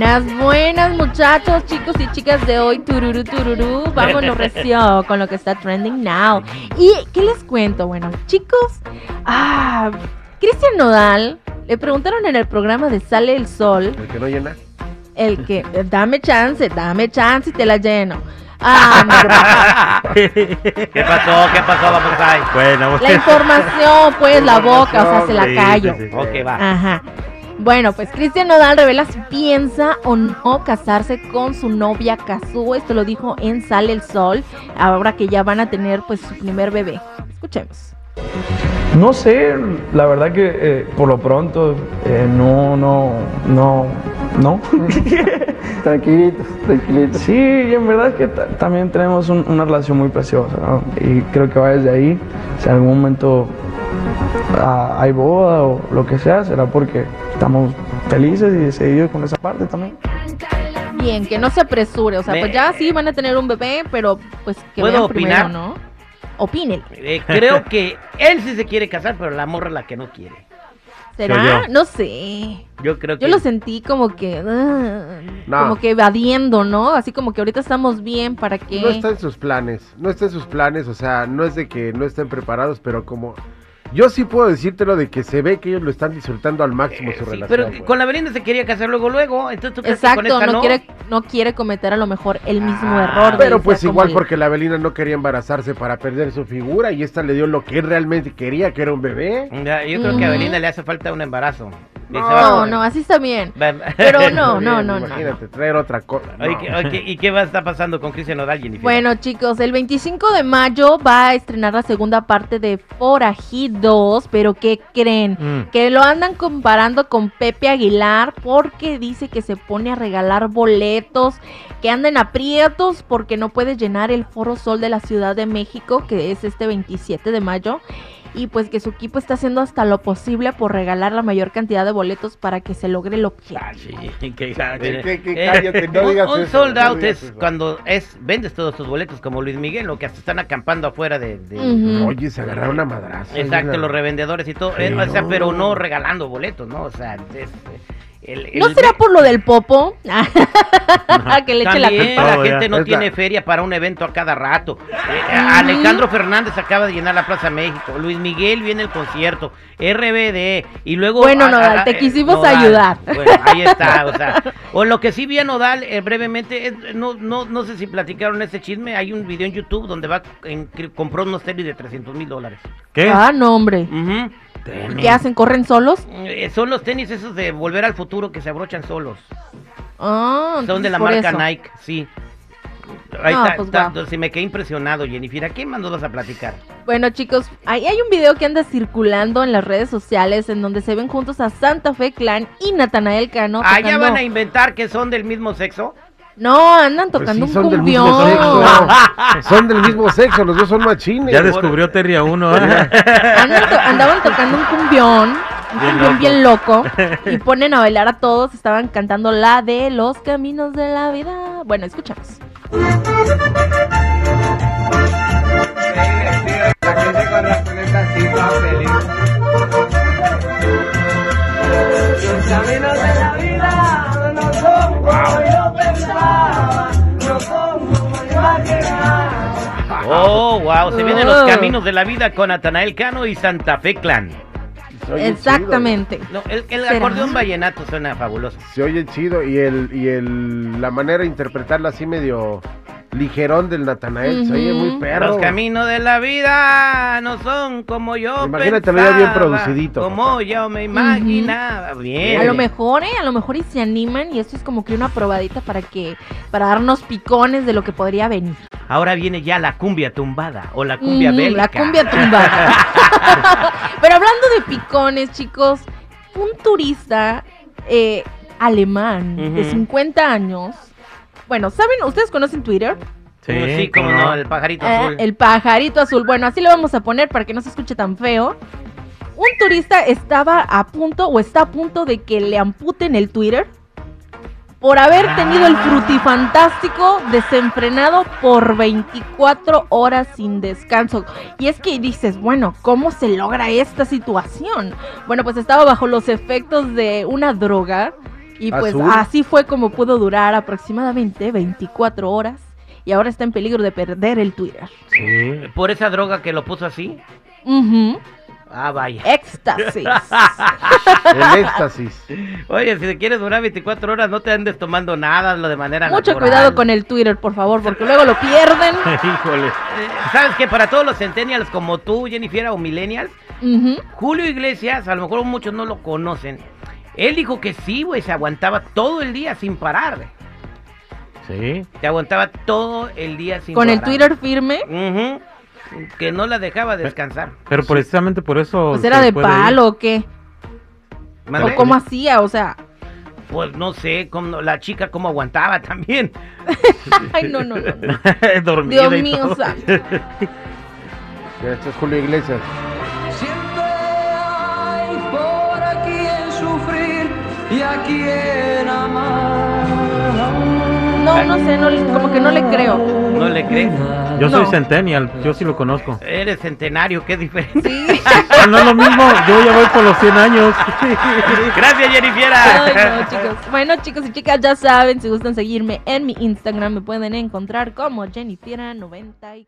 Buenas, buenas muchachos, chicos y chicas de hoy, tururú, tururú, vámonos recio con lo que está trending now. ¿Y qué les cuento? Bueno, chicos, ah, Cristian Nodal, le preguntaron en el programa de Sale el Sol, El que no llena. el que, dame chance, dame chance y te la lleno. Ah, no, ¿Qué pasó? ¿Qué pasó? Vamos ahí. Bueno, la información, pues, la boca, o sea, se la Sí, callo. sí, sí. Ok, va. Ajá. Bueno, pues Cristian Nodal revela si piensa o no casarse con su novia Kazuo. Esto lo dijo en Sale el Sol, ahora que ya van a tener pues su primer bebé. Escuchemos. No sé, la verdad que eh, por lo pronto eh, no, no, no, no. Tranquilitos, tranquilitos. sí, y en verdad es que ta- también tenemos un- una relación muy preciosa, ¿no? Y creo que va desde ahí. Si en algún momento hay boda o lo que sea, será porque estamos felices y decididos con esa parte también. Bien, que no se apresure, o sea, Me- pues ya sí van a tener un bebé, pero pues que ¿Puedo vean primero, opinar? ¿no? Opínenle. Eh, creo que él sí se quiere casar, pero la morra es la que no quiere. ¿Será? yo. No sé. Yo creo que. Yo lo sentí como que, ah, No. como que evadiendo, ¿no? Así como que ahorita estamos bien para que... No está en sus planes. No está en sus planes. O sea, no es de que no estén preparados, pero como. Yo sí puedo decírtelo de que se ve que ellos lo están disfrutando al máximo su Sí, relación. pero con la Belinda se quería casar luego, luego. Entonces tú crees que con Exacto, esta no, no. quiere, no quiere cometer a lo mejor el mismo Ah, error. Pero pues igual porque la Belina no quería embarazarse para perder su figura y esta le dio lo que él realmente quería, que era un bebé. Ya, Yo creo que a. Belinda le hace falta un embarazo. No, No, no, así está bien. Pero no, no, Bien, no, no. Imagínate, traer otra cosa. Oye, ¿qué- oye, ¿Y qué va a estar pasando con Cristian Nodal, Jennifer? Bueno, chicos, el 25 de mayo va a estrenar la segunda parte de Forajidos, pero ¿qué creen? Mm. Que lo andan comparando con Pepe Aguilar porque dice que se pone a regalar boletos, que andan aprietos porque no puede llenar el Foro Sol de la Ciudad de México, que es este 27 de mayo. Y pues que su equipo está haciendo hasta lo posible por regalar la mayor cantidad de boletos para que se logre el objetivo. Ah, sí, que- ¿Qué- eh, eh, Cállate, no un- digas un, eso, sold out es eso. cuando es vendes todos tus boletos como Luis Miguel o que hasta están acampando afuera de. Oye, se agarraron a madrazo. exacto los revendedores y todo eh, o sea pero no regalando boletos no o sea es, el, el- ¿No será por lo del popo? que le eche la También culpa. la gente no Es la- tiene feria para un evento a cada rato. Eh, Alejandro Fernández acaba de llenar la Plaza México. Luis Miguel viene el concierto. RBD. Y luego. Bueno, Nodal, te eh, quisimos Nodal. ayudar. Bueno, ahí está. O sea, o lo que sí vi a Nodal eh, brevemente. no, no, no sé si platicaron ese chisme. Hay un video en YouTube donde va en, compró unos tenis de 300 mil dólares. ¿Qué? Ah, no, hombre. ¿Qué hacen? ¿Corren solos? Eh, Son los tenis esos de volver al futuro que se abrochan solos. Ah, Son de la marca eso. Nike, sí. Ahí está, pues, está, me quedé impresionado, Jennifer. ¿A quién vas a platicar? Bueno, chicos, ahí hay un video que anda circulando en las redes sociales en donde se ven juntos a Santa Fe Clan y Natanael Cano. ah, ya tocando- van a inventar que son del mismo sexo. No, andan Pues tocando sí, un son del mismo cumbión. sexo. Son del mismo sexo, los dos son machines. Ya descubrió Terry a uno. ¿eh? To- andaban tocando un cumbión. Un Bien cumbión loco. bien loco. Y ponen a bailar a todos. Estaban cantando la de los caminos de la vida. Bueno, escuchamos. Oh, wow. Se vienen los Oh. caminos de la vida con Natanael Cano y Santa Fe Clan. Exactamente. No, el, acordeón vallenato suena fabuloso. Se oye chido y el y el la manera de interpretarla así medio ligerón del Natanael, se oye muy perro. Los caminos de la vida no son como yo Imagínatelo ya bien pensaba, producidito, Como papá. yo me imaginaba. Bien. A lo mejor, ¿eh? A lo mejor y se animan y esto es como que una probadita para que, para darnos picones de lo que podría venir. Ahora viene ya la cumbia tumbada o la cumbia bélica. La cumbia tumbada. Pero hablando de picones, chicos, un turista eh, alemán de Ujú. 50 años. Bueno, ¿saben? ¿Ustedes conocen Twitter? Sí, como no, el pajarito Eh, azul. el pajarito azul. Bueno, así lo vamos a poner para que no se escuche tan feo. Un turista estaba a punto o está a punto de que le amputen el Twitter por haber tenido el frutifantástico desenfrenado por 24 horas sin descanso. Y es que dices, bueno, ¿cómo se logra esta situación? Bueno, pues estaba bajo los efectos de una droga y pues ¿Azul? así fue como pudo durar aproximadamente 24 horas y ahora está en peligro de perder el Twitter. Sí. Por esa droga que lo puso así. Ujú. Ah, vaya. Éxtasis. El éxtasis. Oye, si te quieres durar 24 horas, no te andes tomando nada, lo de manera Mucho natural. cuidado con el Twitter, por favor, porque luego lo pierden. Híjole. Eh, ¿Sabes que Para todos los centennials como tú, Jennifer, o millennials. Julio Iglesias, a lo mejor muchos no lo conocen. Él dijo que sí, güey, se aguantaba todo el día sin parar. Sí. Se aguantaba todo el día sin Con parar. el Twitter firme, Ujú. Que no la dejaba descansar. Pero precisamente por eso. pues era de ir. palo o qué. O cómo hacía, o sea. Pues no sé, cómo, la chica cómo aguantaba también. Ay, no, no, no. no. Dormida Dios y mío, todo. santo. Mira, Este es Julio Iglesias. Y a quien amar. No, no sé, no, le- como que no le creo. ¿No le crees? Yo soy No. centennial, yo sí lo conozco. Eres centenario, qué diferente. Sí. Ah, no es lo mismo, yo ya voy por los 100 años. Gracias, Jennifer. Ay, no, chicos. Bueno, chicos y chicas, ya saben, si gustan seguirme en mi Instagram, me pueden encontrar como Jennifiera94.